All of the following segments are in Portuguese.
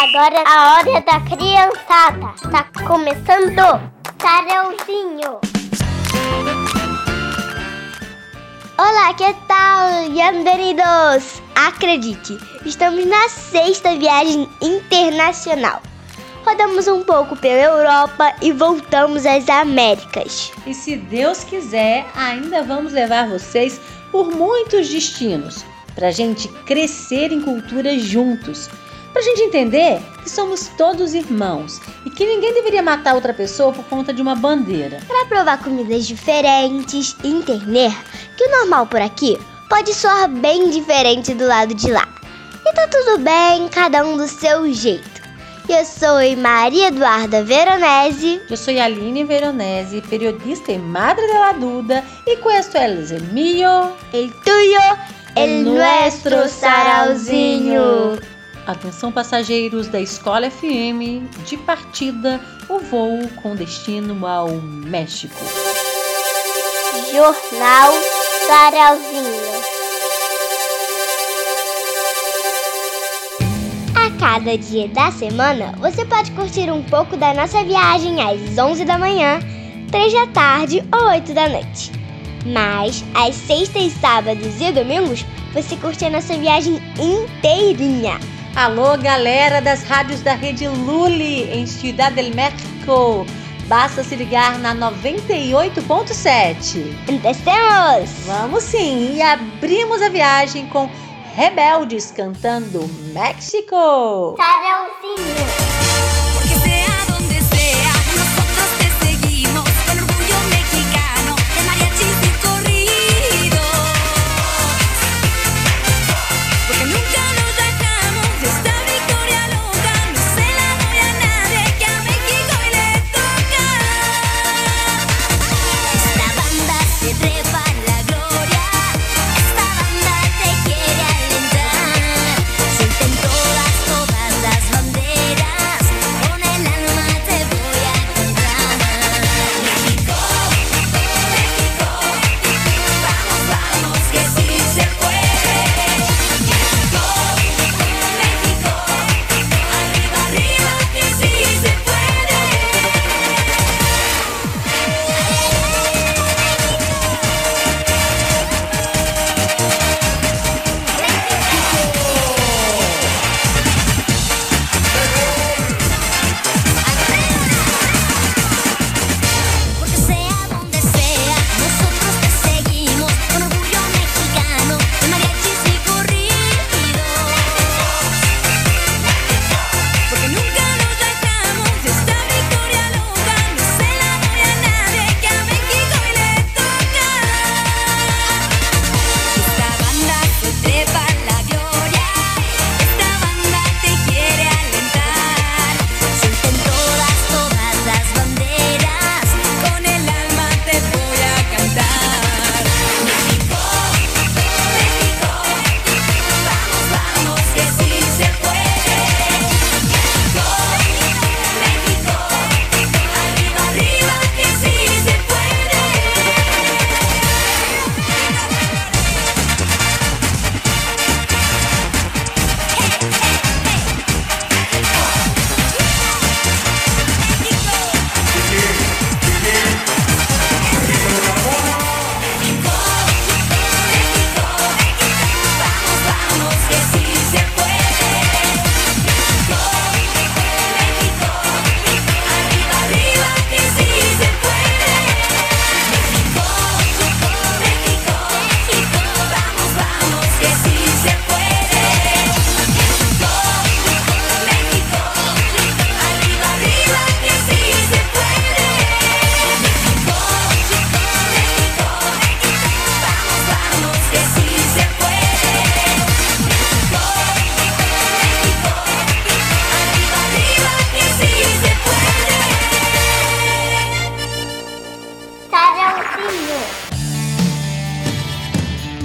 Agora a hora da criançada. Tá começando Sarãozinho. Olá, que tal? Bem-vindos! Acredite, estamos na sexta viagem internacional. Rodamos um pouco pela Europa e voltamos às Américas. E se Deus quiser, ainda vamos levar vocês por muitos destinos, para a gente crescer em culturas juntos Pra gente entender que somos todos irmãos e que ninguém deveria matar outra pessoa por conta de uma bandeira. Para provar comidas diferentes e entender que o normal por aqui pode soar bem diferente do lado de lá. E tá tudo bem, cada um do seu jeito. Eu sou Maria Eduarda Veronese. Eu sou Aline Veronese, periodista e madre de la Duda, e questo é mío, el tuyo, el, el nuestro sarauzinho. Atenção passageiros da Escola FM, de partida o voo com destino ao México. Jornal Sarauzinho. A cada dia da semana, você pode curtir um pouco da nossa viagem às 11 da manhã, 3 da tarde ou 8 da noite. Mas, às sextas, sábados e domingos, você curte a nossa viagem inteirinha. Alô, galera das rádios da rede Luli em Ciudad del México. Basta se ligar na 98.7. Empecemos! Vamos sim! E abrimos a viagem com Rebeldes cantando México. Carolzinho.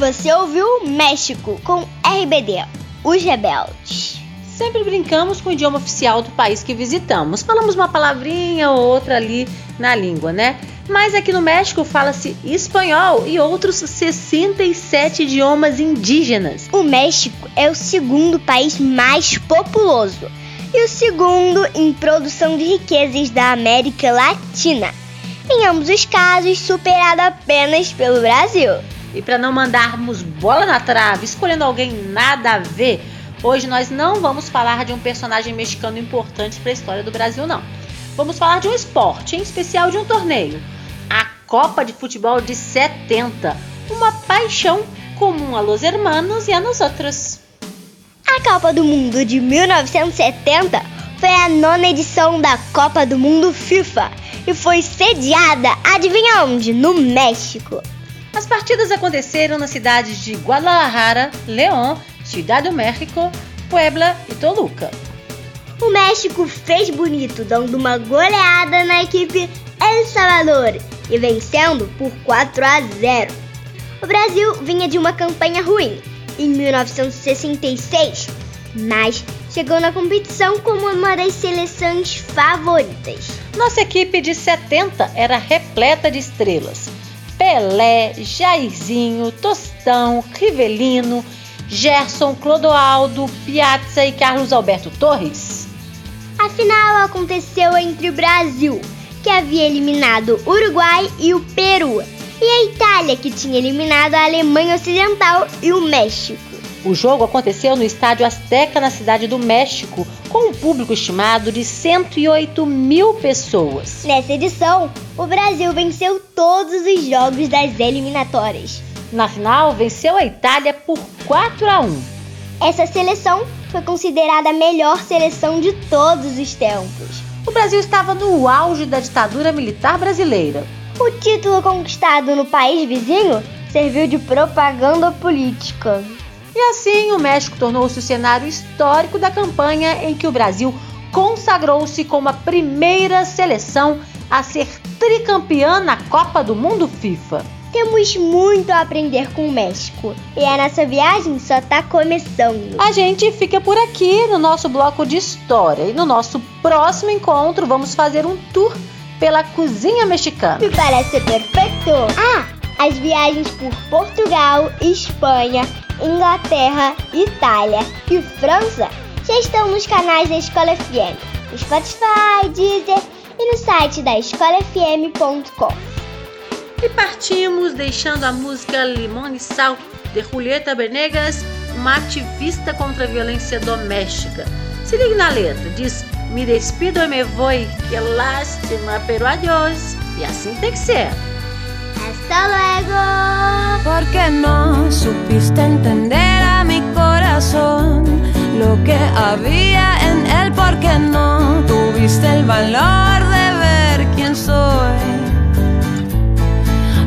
Você ouviu México com RBD, Os Rebeldes. Sempre brincamos com o idioma oficial do país que visitamos. Falamos uma palavrinha ou outra ali na língua, né? Mas aqui no México fala-se espanhol e outros 67 idiomas indígenas. O México é o segundo país mais populoso e o segundo em produção de riquezas da América Latina. Em ambos os casos, superado apenas pelo Brasil. E para não mandarmos bola na trave, escolhendo alguém nada a ver, hoje nós não vamos falar de um personagem mexicano importante para a história do Brasil, não. Vamos falar de um esporte, em especial de um torneio. A Copa de Futebol de 70, uma paixão comum a los hermanos e a nós outros. A Copa do Mundo de 1970 foi a nona edição da Copa do Mundo FIFA e foi sediada, adivinha onde? No México. As partidas aconteceram nas cidades de Guadalajara, León, Ciudad do México, Puebla e Toluca. O México fez bonito, dando uma goleada na equipe El Salvador e vencendo por 4 a 0. O Brasil vinha de uma campanha ruim em 1966, mas chegou na competição como uma das seleções favoritas. Nossa equipe de 70 era repleta de estrelas. Pelé, Jairzinho, Tostão, Rivelino, Gerson, Clodoaldo, Piazza e Carlos Alberto Torres. A final aconteceu entre o Brasil, que havia eliminado o Uruguai e o Peru, e a Itália, que tinha eliminado a Alemanha Ocidental e o México. O jogo aconteceu no Estádio Azteca, na cidade do México, com um público estimado de 108 mil pessoas. Nessa edição, o Brasil venceu todos os jogos das eliminatórias. Na final, venceu a Itália por 4 a 1. Essa seleção foi considerada a melhor seleção de todos os tempos. O Brasil estava no auge da ditadura militar brasileira. O título conquistado no país vizinho serviu de propaganda política. E assim, o México tornou-se o cenário histórico da campanha em que o Brasil consagrou-se como a primeira seleção a ser tricampeã na Copa do Mundo FIFA. Temos muito a aprender com o México e a nossa viagem só está começando. A gente fica por aqui no nosso bloco de história e no nosso próximo encontro vamos fazer um tour pela cozinha mexicana. Me parece perfeito! Ah, as viagens por Portugal, Espanha, Inglaterra, Itália e França já estão nos canais da Escola FM, no Spotify, Deezer e no site da escolafm.com. E partimos deixando a música Limão e Sal de Julieta Benegas, uma ativista contra a violência doméstica. Se ligue na letra, diz Me despido e me voy, que lástima, pero adiós. E assim tem que ser. Hasta luego. Porque no supiste entender a mi corazón lo que había en él, porque no tuviste el valor de ver quién soy.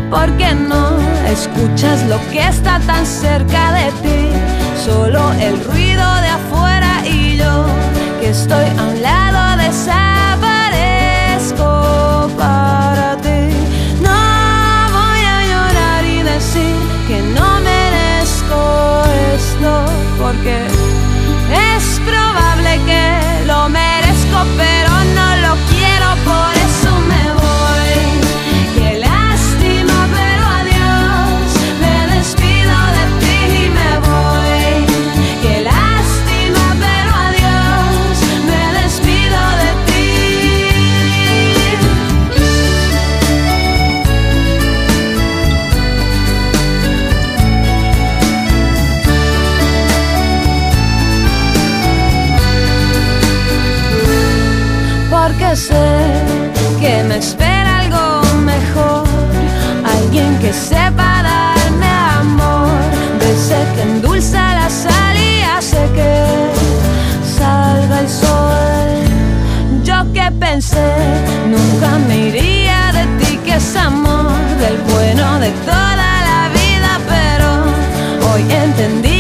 Porque no escuchas lo que está tan cerca de ti, solo el ruido de afuera y yo que estoy a un lado desaparezco que no merezco esto, porque es probable que lo merezco, sé que me espera algo mejor, alguien que sepa darme amor, de ese que endulza la sal y hace que salga el sol. Yo que pensé nunca me iría de ti, que es amor del bueno de toda la vida, pero hoy entendí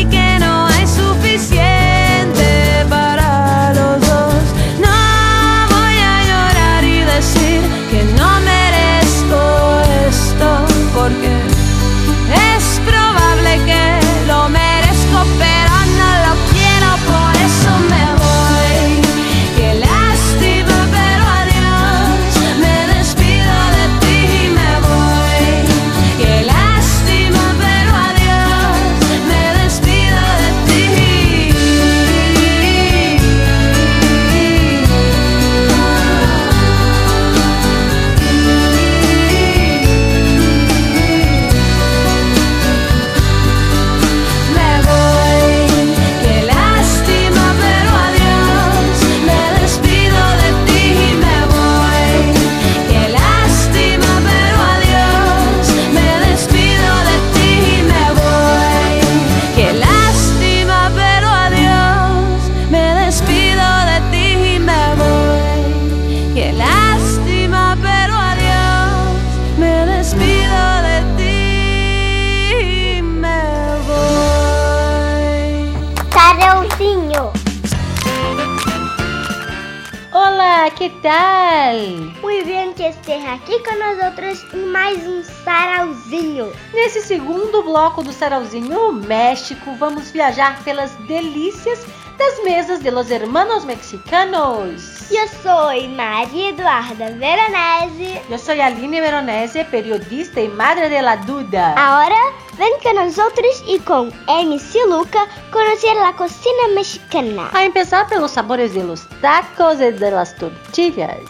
Que tal? Muy bien que esteja aqui com nós outros em mais um sarauzinho. Nesse segundo bloco do Sarauzinho México, vamos viajar pelas delícias das mesas de los hermanos mexicanos. Eu sou Maria Eduarda Veronese. Eu sou Aline Veronese, periodista e madre de la duda. Agora, vem com nós outros e com MC Luca conhecer a cocina mexicana. A empezar pelos sabores de los tacos e de las tortillas.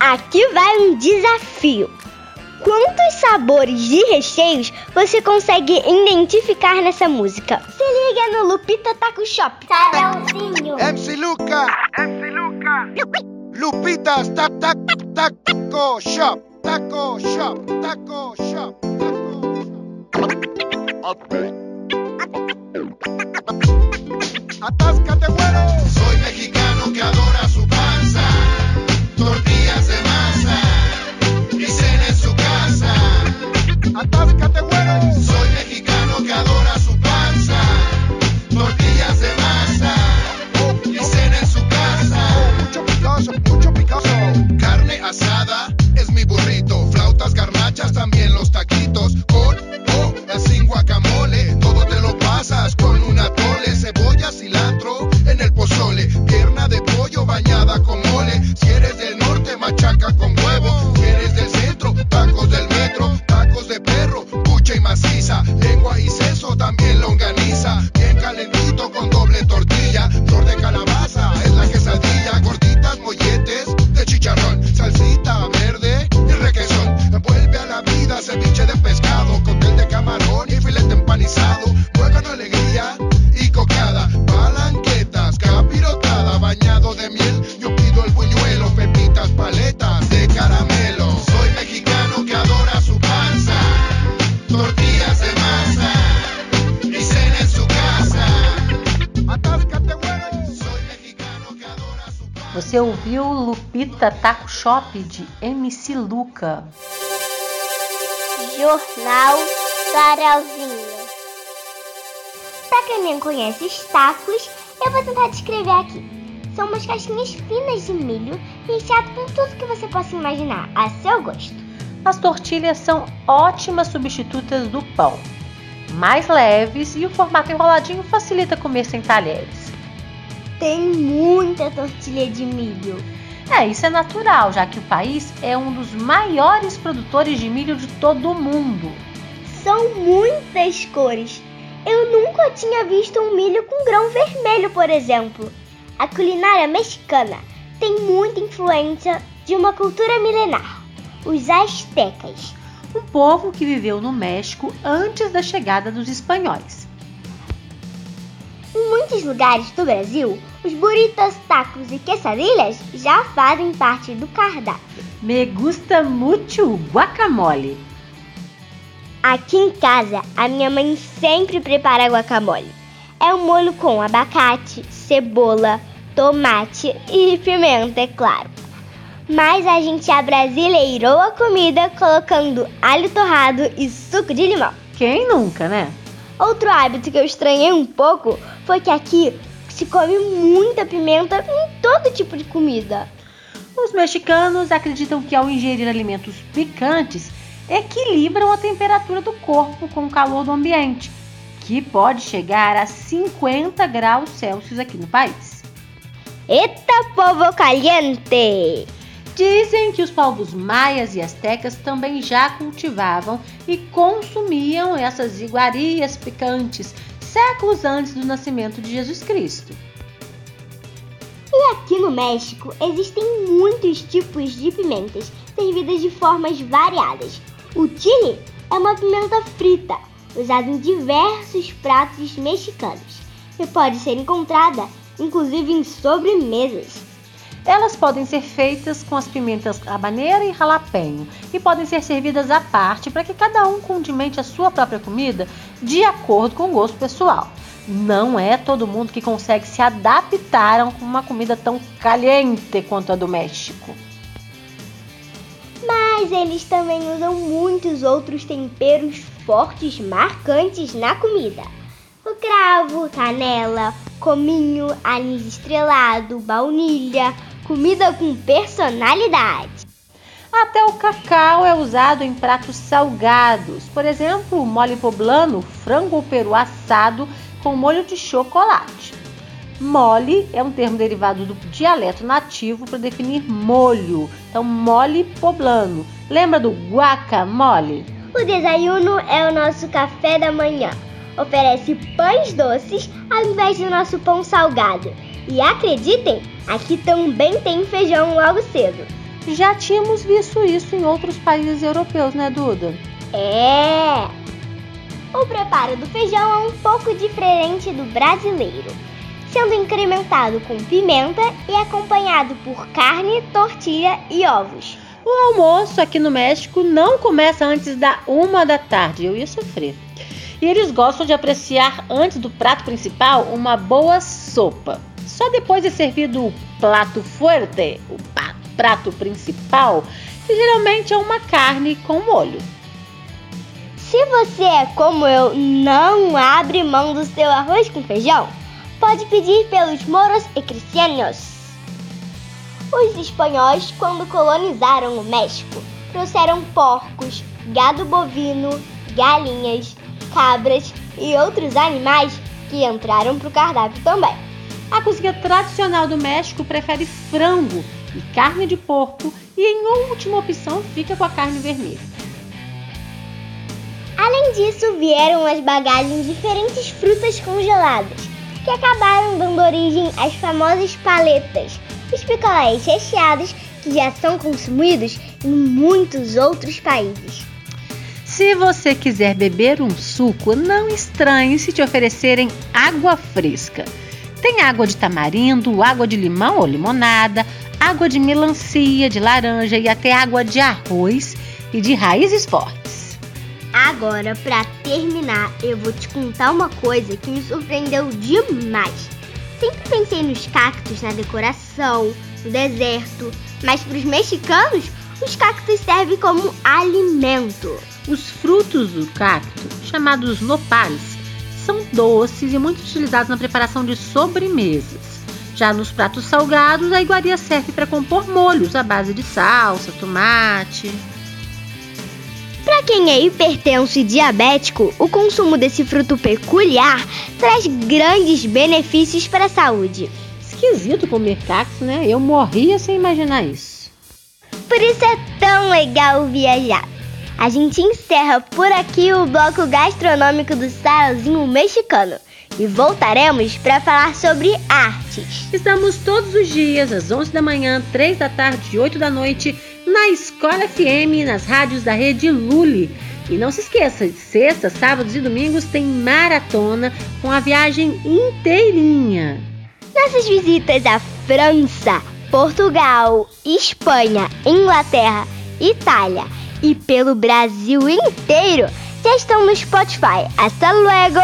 Aqui vai um desafio. Quantos sabores de recheios você consegue identificar nessa música? Se liga no Lupita Taco Shop. Sarauzinho. MC Luca. MC Luca. Lupitas tac tac taco shop. Taco shop. Taco shop. Atáscate, güero. Soy mexicano que adora Mucho picoso. Carne asada es mi burrito. Flautas garnachas, también Taco Shop de MC Luca. Jornal Sarauzinho. Pra quem não conhece os tacos, eu vou tentar descrever aqui. São umas caixinhas finas de milho recheado com tudo que você possa imaginar, a seu gosto. As tortilhas são ótimas substitutas do pão. Mais leves e o formato enroladinho facilita comer sem talheres. Tem muita tortilha de milho. É, isso é natural, já que o país é um dos maiores produtores de milho de todo o mundo. São muitas cores. Eu nunca tinha visto um milho com grão vermelho, por exemplo. A culinária mexicana tem muita influência de uma cultura milenar, os astecas. Um povo que viveu no México antes da chegada dos espanhóis. Muitos lugares do Brasil, os burritos, tacos e quesadillas já fazem parte do cardápio. Me gusta mucho o guacamole. Aqui em casa, a minha mãe sempre prepara guacamole. É um molho com abacate, cebola, tomate e pimenta, é claro. Mas a gente abrasileirou a comida colocando alho torrado e suco de limão. Quem nunca, né? Outro hábito que eu estranhei um pouco foi que aqui se come muita pimenta em todo tipo de comida. Os mexicanos acreditam que ao ingerir alimentos picantes, equilibram a temperatura do corpo com o calor do ambiente, que pode chegar a 50 graus Celsius aqui no país. Eita povo caliente! Dizem que os povos maias e astecas também já cultivavam e consumiam essas iguarias picantes séculos antes do nascimento de Jesus Cristo. E aqui no México existem muitos tipos de pimentas servidas de formas variadas. O chile é uma pimenta frita, usada em diversos pratos mexicanos e pode ser encontrada inclusive em sobremesas. Elas podem ser feitas com as pimentas habanera e jalapeño e podem ser servidas à parte para que cada um condimente a sua própria comida de acordo com o gosto pessoal. Não é todo mundo que consegue se adaptar a uma comida tão caliente quanto a do México. Mas eles também usam muitos outros temperos fortes marcantes na comida. O cravo, canela, cominho, anis estrelado, baunilha, comida com personalidade. Até o cacau é usado em pratos salgados. Por exemplo, mole poblano, frango ou peru assado com molho de chocolate. Mole é um termo derivado do dialeto nativo para definir molho. Então, mole poblano. Lembra do guacamole? O desayuno é o nosso café da manhã. Oferece pães doces ao invés do nosso pão salgado. E acreditem, aqui também tem feijão logo cedo. Já tínhamos visto isso em outros países europeus, né, Duda? É! O preparo do feijão é um pouco diferente do brasileiro, sendo incrementado com pimenta e acompanhado por carne, tortilha e ovos. O almoço aqui no México não começa antes da uma da tarde, eu ia sofrer. E eles gostam de apreciar antes do prato principal uma boa sopa. Só depois de servido o prato forte, o prato principal, que geralmente é uma carne com molho. Se você é como eu, não abre mão do seu arroz com feijão, pode pedir pelos moros e cristianos. Os espanhóis, quando colonizaram o México, trouxeram porcos, gado bovino, galinhas, cabras e outros animais que entraram para o cardápio também. A cozinha tradicional do México prefere frango e carne de porco e, em última opção, fica com a carne vermelha. Além disso, vieram as bagagens diferentes frutas congeladas, que acabaram dando origem às famosas paletas, os picolés recheados que já são consumidos em muitos outros países. Se você quiser beber um suco, não estranhe se te oferecerem água fresca. Tem água de tamarindo, água de limão ou limonada, água de melancia, de laranja e até água de arroz e de raízes fortes. Agora, para terminar, eu vou te contar uma coisa que me surpreendeu demais. Sempre pensei nos cactos na decoração, no deserto, mas para os mexicanos, os cactos servem como alimento. Os frutos do cacto, chamados nopales, são doces e muito utilizados na preparação de sobremesas. Já nos pratos salgados, a iguaria serve para compor molhos à base de salsa, tomate. Para quem é hipertenso e diabético, o consumo desse fruto peculiar traz grandes benefícios para a saúde. Esquisito comer cacto, né? Eu morria sem imaginar isso. Por isso é tão legal viajar. A gente encerra por aqui o bloco gastronômico do Sarauzinho Mexicano e voltaremos para falar sobre artes. Estamos todos os dias, às 11 da manhã, 3 da tarde e 8 da noite, na Escola FM nas rádios da rede Lully. E não se esqueça, de sexta, sábados e domingos tem maratona com a viagem inteirinha. Nossas visitas à França, Portugal, Espanha, Inglaterra, Itália e pelo Brasil inteiro já estão no Spotify. Hasta luego!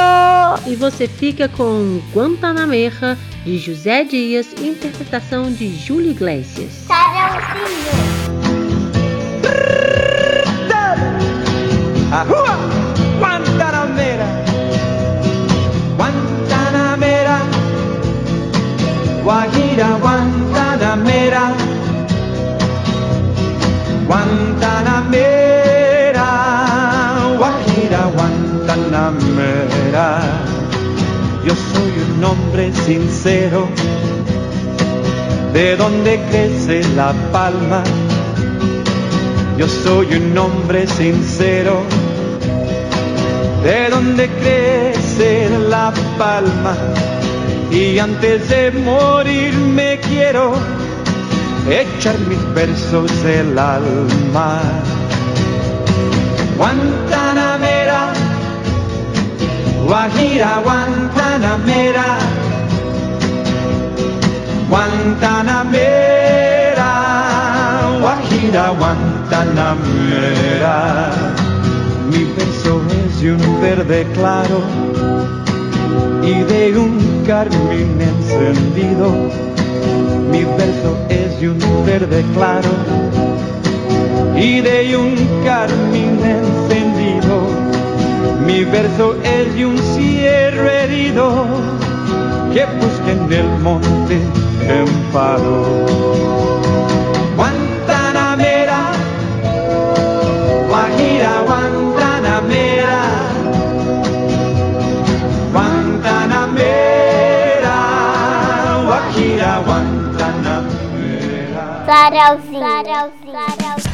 E você fica com Guantanamera, de José Dias, interpretação de Júlio Iglesias. Sarãozinho. Ahua! Guantanamera, Guantanamera, Guajira, Guantanamera, Guantanamera, Guajira, Guantanamera. Yo soy un hombre sincero, de donde crece la palma. Yo soy un hombre sincero, de donde crece la palma. Y antes de morir me quiero echar mis versos el alma. Guantanamera, Guajira, Guantanamera, Guantanamera, Guajira, Guantanamera. Mi verso es de un verde claro y de un carmín encendido. Mi verso es de un verde claro y de un carmín encendido. Mi verso es de un cierre herido que busque en el monte tempado. Guantanamera, Guantanamera. Sarauzinho.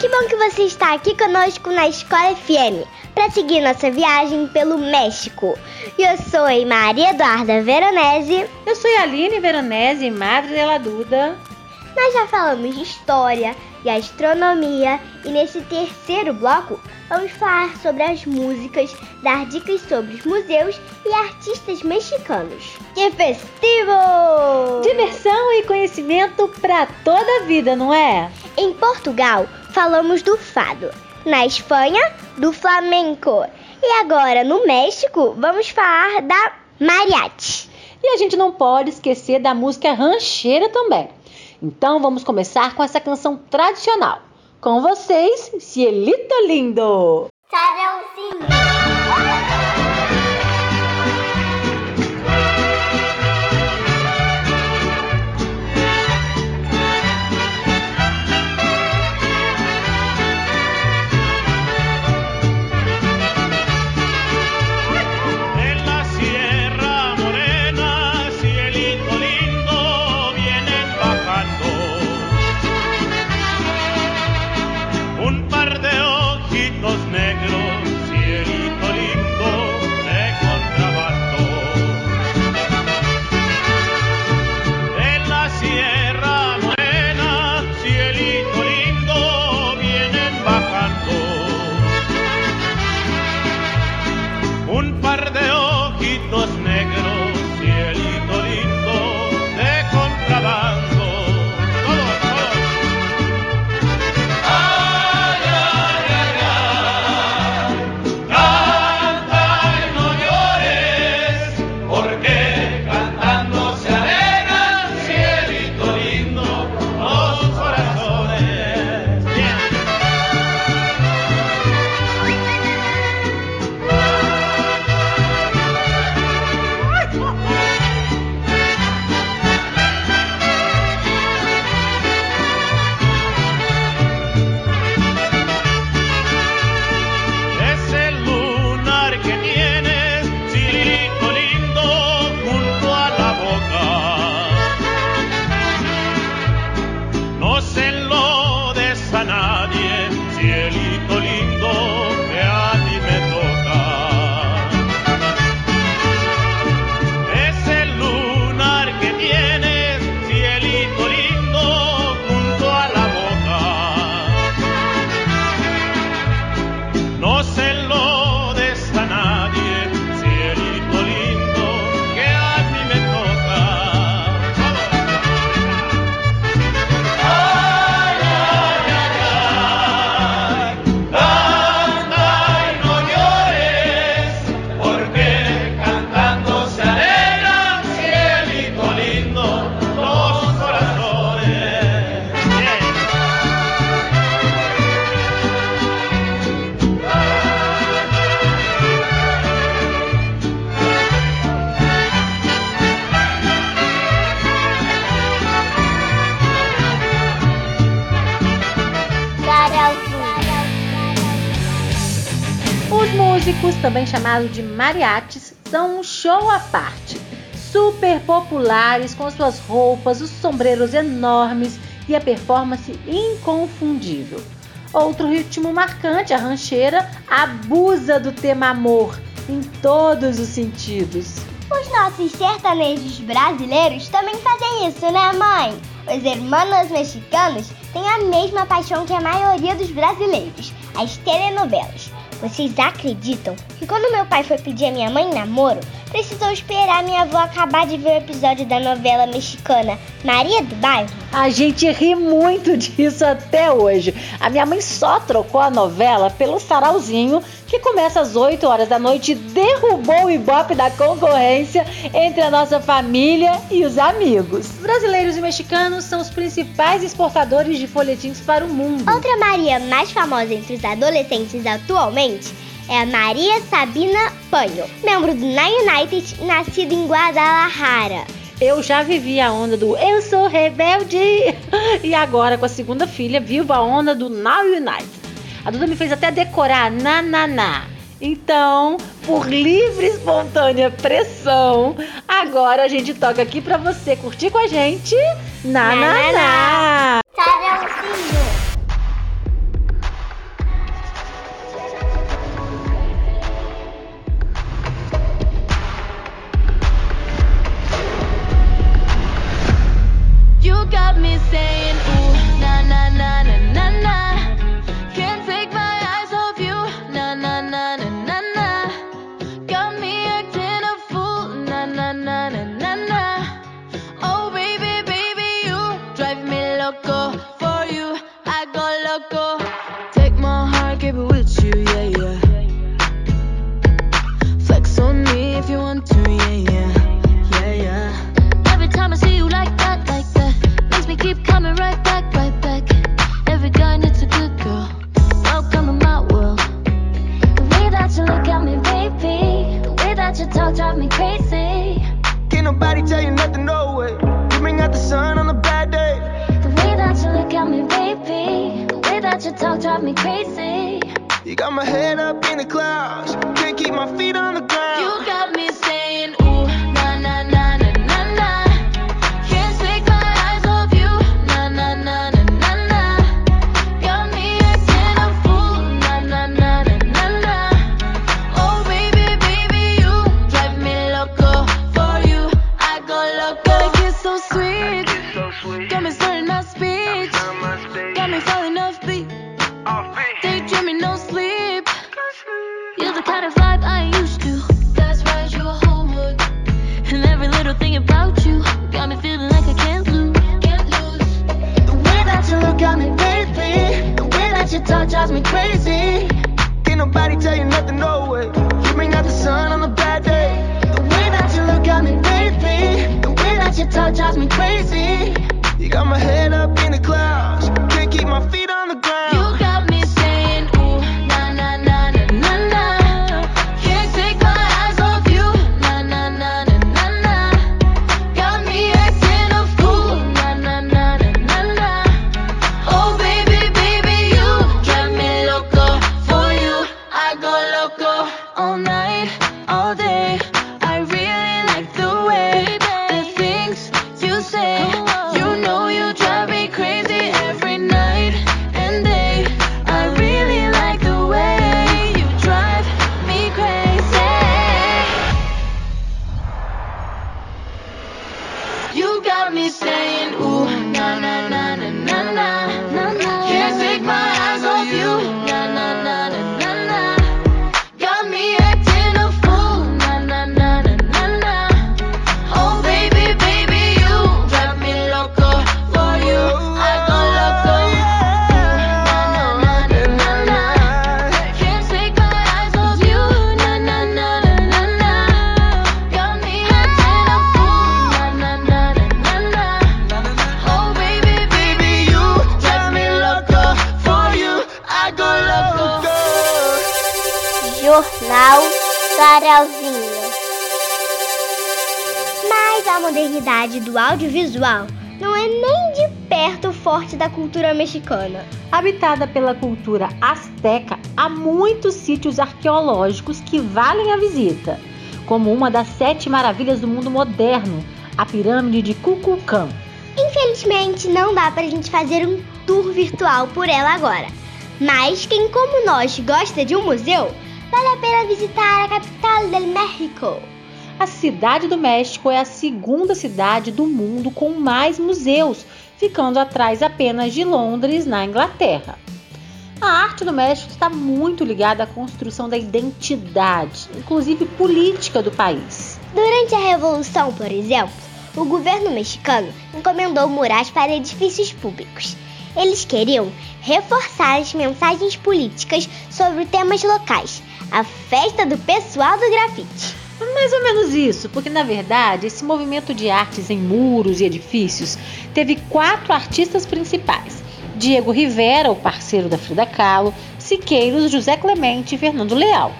Que bom que você está aqui conosco na Escola FM para seguir nossa viagem pelo México. Eu sou Maria Eduarda Veronese. Eu sou Aline Veronese, madre dela Duda. Nós já falamos de história, gastronomia e nesse terceiro bloco vamos falar sobre as músicas, dar dicas sobre os museus e artistas mexicanos. Que festivo! Diversão e conhecimento para toda a vida, não é? Em Portugal, falamos do fado. Na Espanha, do flamenco. E agora, no México, vamos falar da mariachi. E a gente não pode esquecer da música rancheira também. Então vamos começar com essa canção tradicional. Com vocês, Cielito Lindo! Sarauzinho. Também chamados de mariachis, são um show à parte. Super populares com suas roupas, os sombreros enormes e a performance inconfundível. Outro ritmo marcante, a rancheira, abusa do tema amor em todos os sentidos. Os nossos sertanejos brasileiros também fazem isso, né, mãe? Os hermanos mexicanos têm a mesma paixão que a maioria dos brasileiros, as telenovelas. Vocês acreditam que quando meu pai foi pedir a minha mãe namoro, precisou esperar minha avó acabar de ver o episódio da novela mexicana Maria do Bairro? A gente ri muito disso até hoje. A minha mãe só trocou a novela pelo Sarauzinho, que começa às 8 horas da noite e derrubou o ibope da concorrência entre a nossa família e os amigos. Os brasileiros e mexicanos são os principais exportadores de folhetins para o mundo. Outra Maria mais famosa entre os adolescentes atualmente é a Maria Sabina Panho, membro do Nine United, nascida em Guadalajara. Eu já vivi a onda do Eu sou rebelde e agora com a segunda filha vivo a onda do Now United. A Duda me fez até decorar na na na. Então, por livre e espontânea pressão, agora a gente toca aqui pra você curtir com a gente na na Na, na, na. say me crazy. You got my head up in the clouds. Can't keep my feet on mexicana. Habitada pela cultura asteca, há muitos sítios arqueológicos que valem a visita, como uma das sete maravilhas do mundo moderno, a pirâmide de Kukulcã. Infelizmente, não dá pra gente fazer um tour virtual por ela agora. Mas quem como nós gosta de um museu, vale a pena visitar a capital del México. A cidade do México é a segunda cidade do mundo com mais museus, ficando atrás apenas de Londres, na Inglaterra. A arte no México está muito ligada à construção da identidade, inclusive política do país. Durante a Revolução, por exemplo, o governo mexicano encomendou murais para edifícios públicos. Eles queriam reforçar as mensagens políticas sobre temas locais, a festa do pessoal do grafite. Mais ou menos isso, porque na verdade esse movimento de artes em muros e edifícios teve quatro artistas principais: Diego Rivera, o parceiro da Frida Kahlo, Siqueiros, José Clemente e Fernando Leal.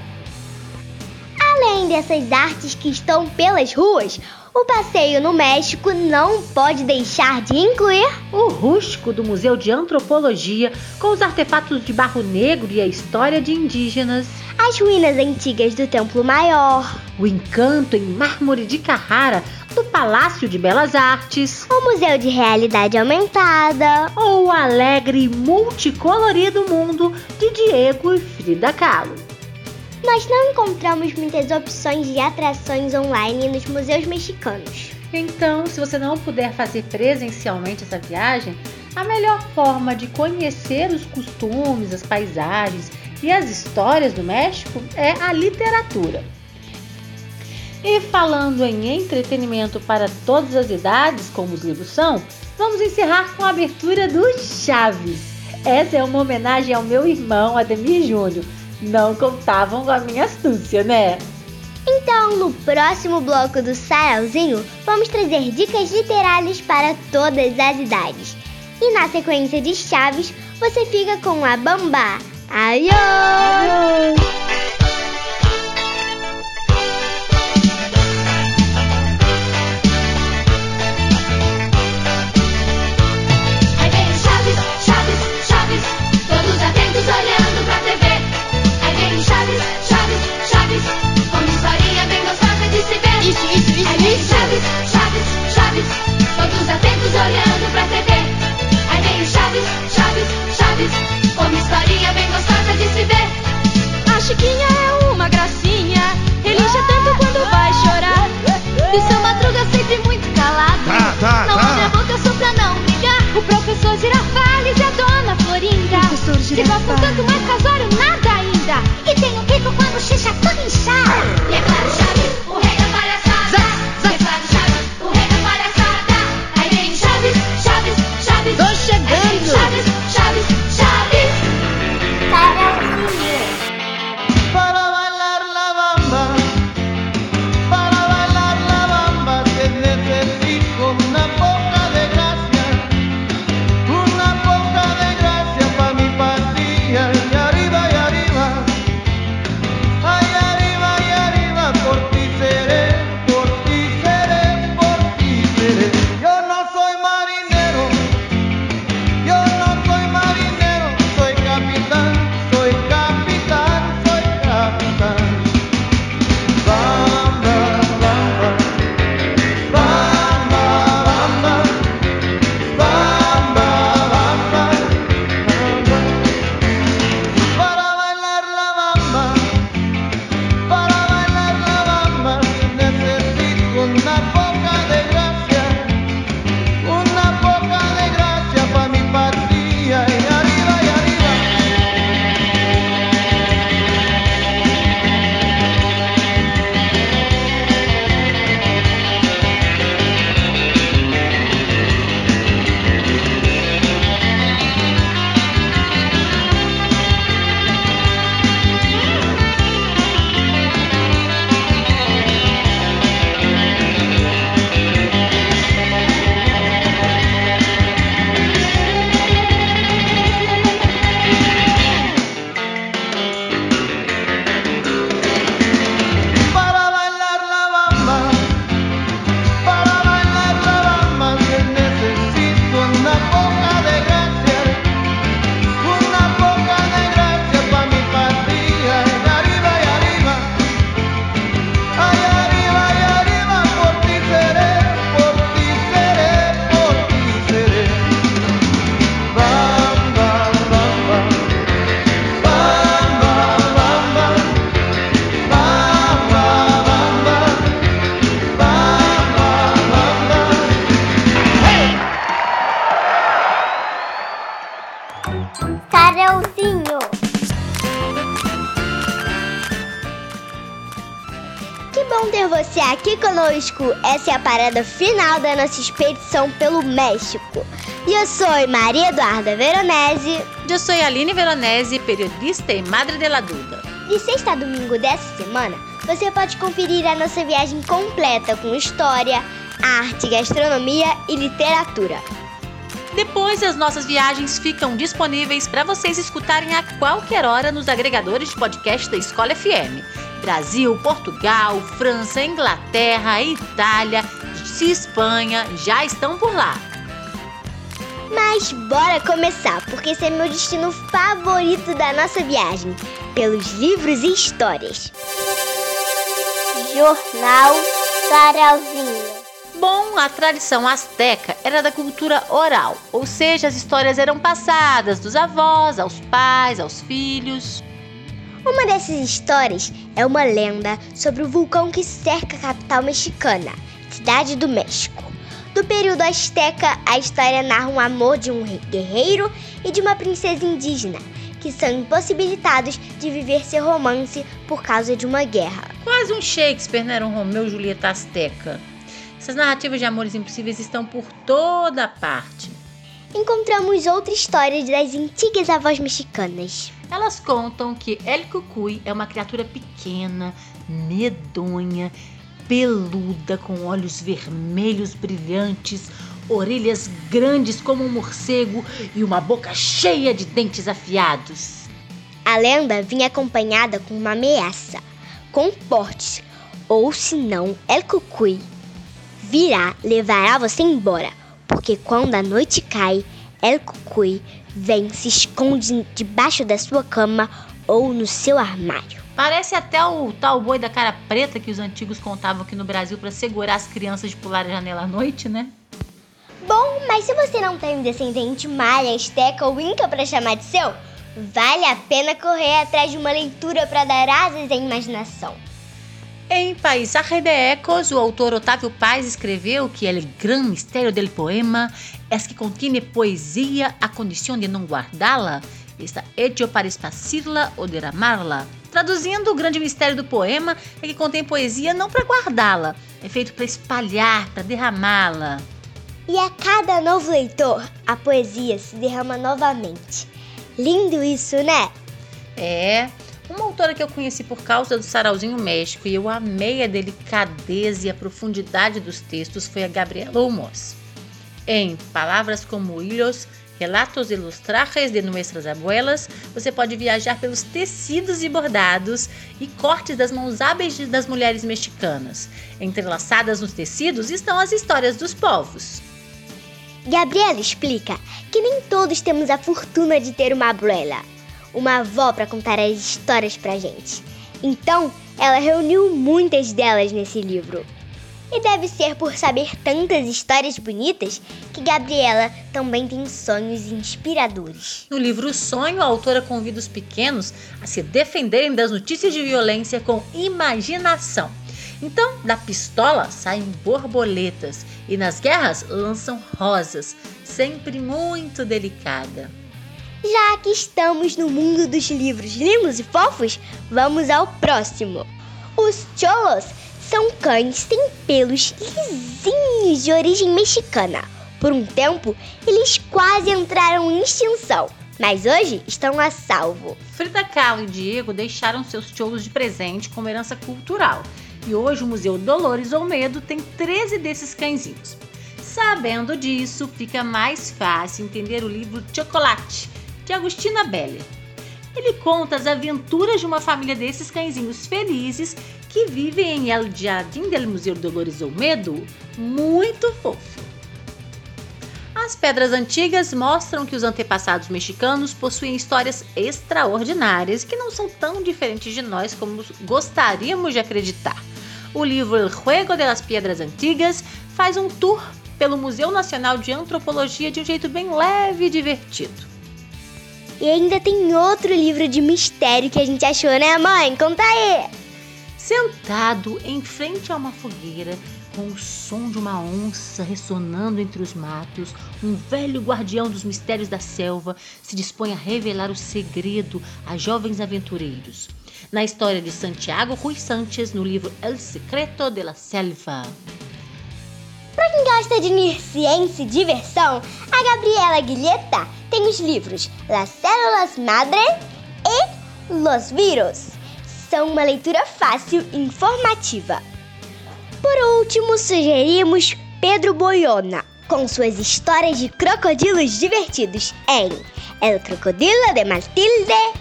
Além dessas artes que estão pelas ruas, o passeio no México não pode deixar de incluir O rústico do Museu de Antropologia, com os artefatos de barro negro e a história de indígenas. as ruínas antigas do Templo Maior, O encanto em mármore de Carrara do Palácio de Belas Artes. o Museu de Realidade Aumentada, Ou o alegre e multicolorido mundo de Diego e Frida Kahlo. Nós não encontramos muitas opções de atrações online nos museus mexicanos. Então, se você não puder fazer presencialmente essa viagem, a melhor forma de conhecer os costumes, as paisagens e as histórias do México é a literatura. E falando em entretenimento para todas as idades, como os livros são, vamos encerrar com a abertura do Chaves. Essa é uma homenagem ao meu irmão Ademir Júnior. Não contavam com a minha astúcia, né? Então, no próximo bloco do Sarauzinho, vamos trazer dicas literárias para todas as idades. E na sequência de Chaves, você fica com a Bambá. Aiô! Aí Chaves, com uma historinha bem gostosa de se ver. A Chiquinha é uma gracinha, ele já tanto quando vai chorar. E o seu madruga sempre muito calado. Tá, tá, não tá. abre a boca só pra não brigar. O professor Girafales e a dona Florinda. Se gostam tanto, mas casório nada ainda. E tem um pico quando xixa conosco. Essa é a parada final da nossa expedição pelo México. E eu sou Maria Eduarda Veronese. Eu sou Aline Veronese, periodista e madre de la Duda. De sexta a domingo dessa semana, você pode conferir a nossa viagem completa com história, arte, gastronomia e literatura. Depois, as nossas viagens ficam disponíveis para vocês escutarem a qualquer hora nos agregadores de podcast da Escola FM. Brasil, Portugal, França, Inglaterra, Itália, Espanha já estão por lá. Mas bora começar, porque esse é meu destino favorito da nossa viagem pelos livros e histórias. Jornal Sarauzinho. Bom, a tradição asteca era da cultura oral, ou seja, as histórias eram passadas dos avós aos pais, aos filhos. Uma dessas histórias é uma lenda sobre o vulcão que cerca a capital mexicana, Cidade do México. Do período asteca, a história narra um amor de um guerreiro e de uma princesa indígena, que são impossibilitados de viver seu romance por causa de uma guerra. Quase um Shakespeare, né? Era um Romeu e Julieta asteca. Essas narrativas de amores impossíveis estão por toda parte. Encontramos outra história das antigas avós mexicanas. Elas contam que El Cucuy é uma criatura pequena, medonha, peluda, com olhos vermelhos brilhantes, orelhas grandes como um morcego e uma boca cheia de dentes afiados. A lenda vinha acompanhada com uma ameaça: comporte-se, ou senão El Cucuy virá levará você embora, porque quando a noite cai, El Cucuy vem se esconde debaixo da sua cama ou no seu armário. Parece até o tal boi da cara preta que os antigos contavam aqui no Brasil para segurar as crianças de pular a janela à noite, né? Bom, mas se você não tem um descendente maia, asteca ou inca para chamar de seu, vale a pena correr atrás de uma leitura para dar asas à imaginação. Em Paisaje de Ecos, o autor Otávio Paz escreveu que el gran mistério del poema es que contiene poesia a condição de não guardá-la, está hecho para esparcirla ou derramarla. Traduzindo, o grande mistério do poema é que contém poesia não para guardá-la, é feito para espalhar, para derramá-la. E a cada novo leitor, a poesia se derrama novamente. Lindo isso, né? É, uma autora que eu conheci por causa do Sarauzinho México e eu amei a delicadeza e a profundidade dos textos foi a Gabriela Olmos. Em Palavras como Hilos, Relatos trajes de nuestras abuelas, você pode viajar pelos tecidos e bordados e cortes das mãos hábeis das mulheres mexicanas. Entrelaçadas nos tecidos estão as histórias dos povos. Gabriela explica que nem todos temos a fortuna de ter uma abuela, uma avó para contar as histórias pra gente. Então, ela reuniu muitas delas nesse livro. E deve ser por saber tantas histórias bonitas que Gabriela também tem sonhos inspiradores. No livro Sonho, a autora convida os pequenos a se defenderem das notícias de violência com imaginação. Então, da pistola saem borboletas e nas guerras lançam rosas, sempre muito delicada. Já que estamos no mundo dos livros lindos e fofos, vamos ao próximo. Os cholos são cães sem pelos lisinhos de origem mexicana. Por um tempo, eles quase entraram em extinção, mas hoje estão a salvo. Frida Kahlo e Diego deixaram seus cholos de presente como herança cultural. E hoje o Museu Dolores Olmedo tem 13 desses cãezinhos. Sabendo disso, fica mais fácil entender o livro Chocolate, de Agostina Beller. Ele conta as aventuras de uma família desses cãezinhos felizes que vivem em El Jardim del Museu Dolores Olmedo, muito fofo. As pedras antigas mostram que os antepassados mexicanos possuem histórias extraordinárias que não são tão diferentes de nós como gostaríamos de acreditar. O livro El Juego de las Piedras Antigas faz um tour pelo Museu Nacional de Antropologia de um jeito bem leve e divertido. E ainda tem outro livro de mistério que a gente achou, né, mãe? Conta aí! Sentado em frente a uma fogueira, com o som de uma onça ressonando entre os matos, um velho guardião dos mistérios da selva se dispõe a revelar o segredo a jovens aventureiros. Na história de Santiago Rui Sánchez, no livro El Secreto de la Selva. Pra quem gosta de ciência e diversão, a Gabriela Guilheta tem os livros Las Células Madre e Los Vírus. São uma leitura fácil e informativa. Por último, sugerimos Pedro Boiona, com suas histórias de crocodilos divertidos em El Crocodilo de Matilde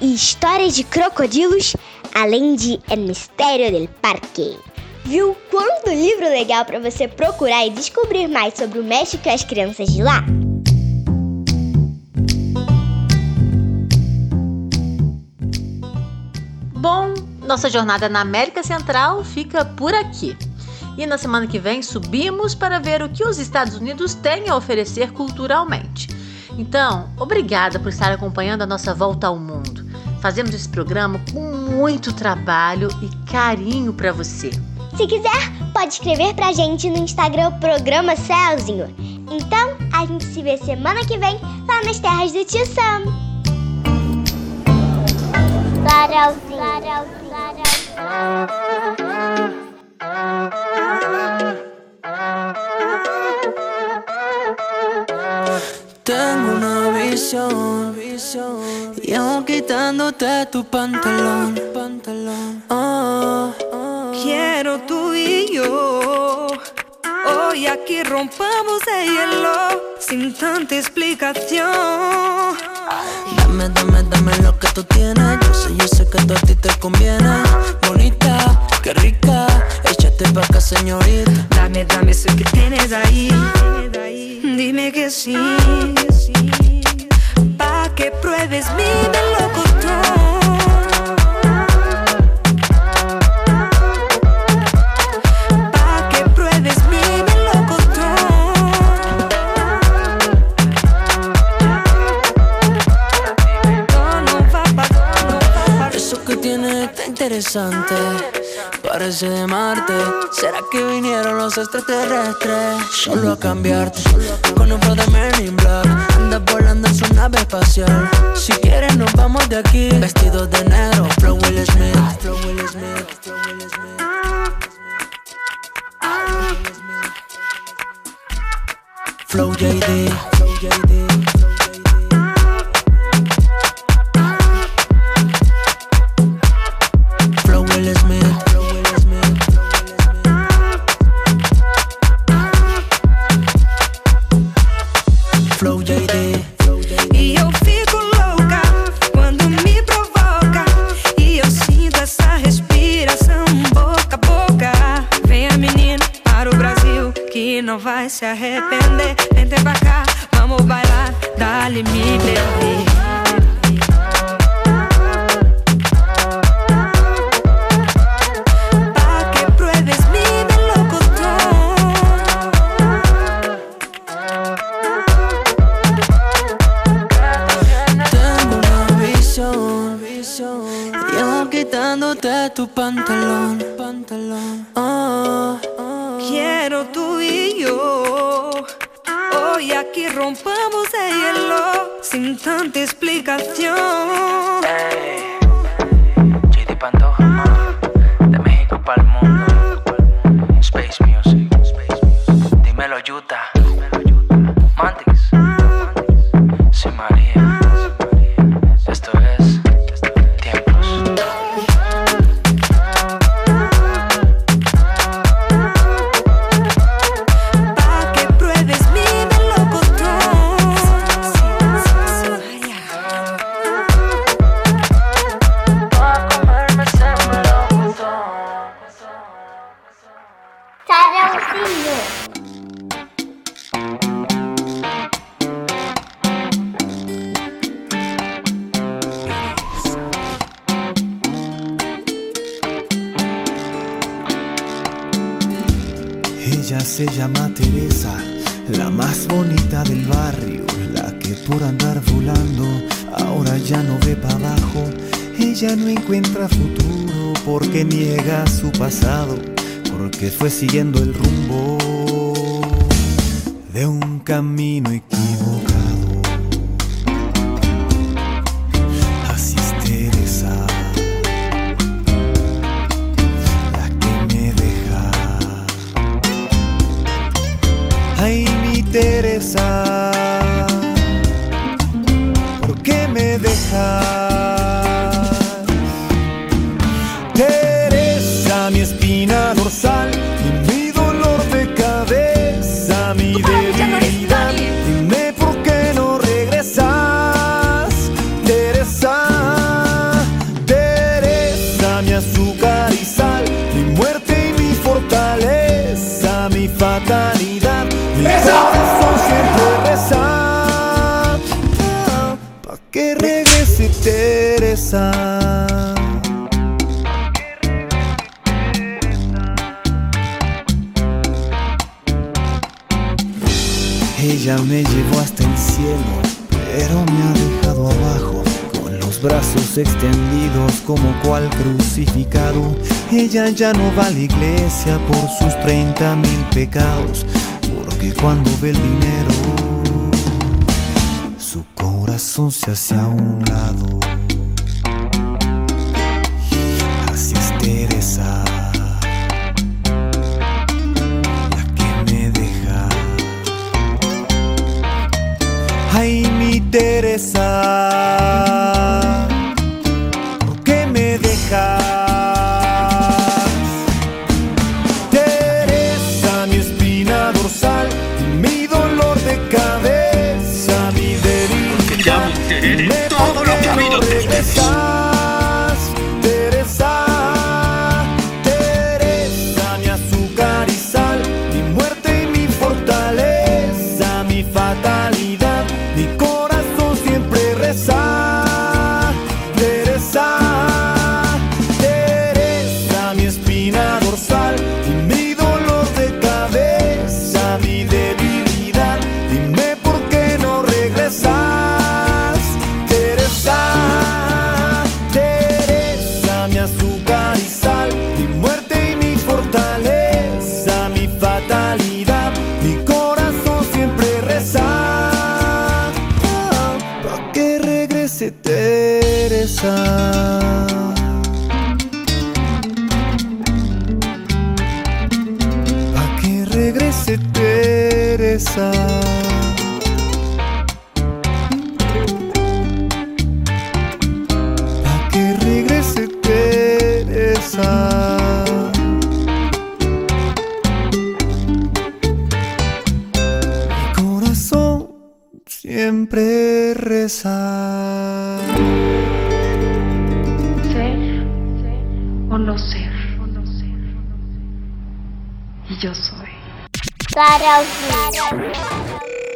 e histórias de crocodilos, além de El Mistério del Parque. Viu quanto livro legal para você procurar e descobrir mais sobre o México e as crianças de lá? Nossa jornada na América Central fica por aqui. E na semana que vem subimos para ver o que os Estados Unidos têm a oferecer culturalmente. Então, obrigada por estar acompanhando a nossa volta ao mundo. Fazemos esse programa com muito trabalho e carinho para você. Se quiser, pode escrever pra gente no Instagram Programa Celzinho. Então, a gente se vê semana que vem lá nas terras do Tio Sam. Tengo una visión, yo quitándote tu pantalón, pantalón. Oh, oh. Quiero tú y yo. Hoy aquí rompamos el hielo sin tanta explicación. Dame, dame, dame lo que tú tienes. Yo sé, yo sé que a ti te conviene. Bonita, qué rica. Échate pa' acá, señorita. Dame, dame eso que tienes ahí. Dime que sí. Pa' que pruebes mi melocotón. Parece de Marte. ¿Será que vinieron los extraterrestres? Solo a cambiarte. Con un flow de Men in Black. Andas volando en su nave espacial. Si quieres, nos vamos de aquí. Vestidos de negro. Flow Will Smith. Flow Will Smith. Flow JD. Flow JD. Pantalón. Pantalón. Oh. Quiero tú y yo. Hoy aquí rompamos el hielo sin tanta explicación. JD siguiendo el rumbo de un camino equivocado. Así es Teresa, la que me deja. Ay, mi Teresa, me llevó hasta el cielo, pero me ha dejado abajo, con los brazos extendidos como cual crucificado. Ella ya no va a la iglesia por sus 30 mil pecados, porque cuando ve el dinero, su corazón se hace a un lado. Ay, mi Teresa, ¿por qué me dejas? Teresa, mi espina dorsal, mi dolor de cabeza, mi debilidad.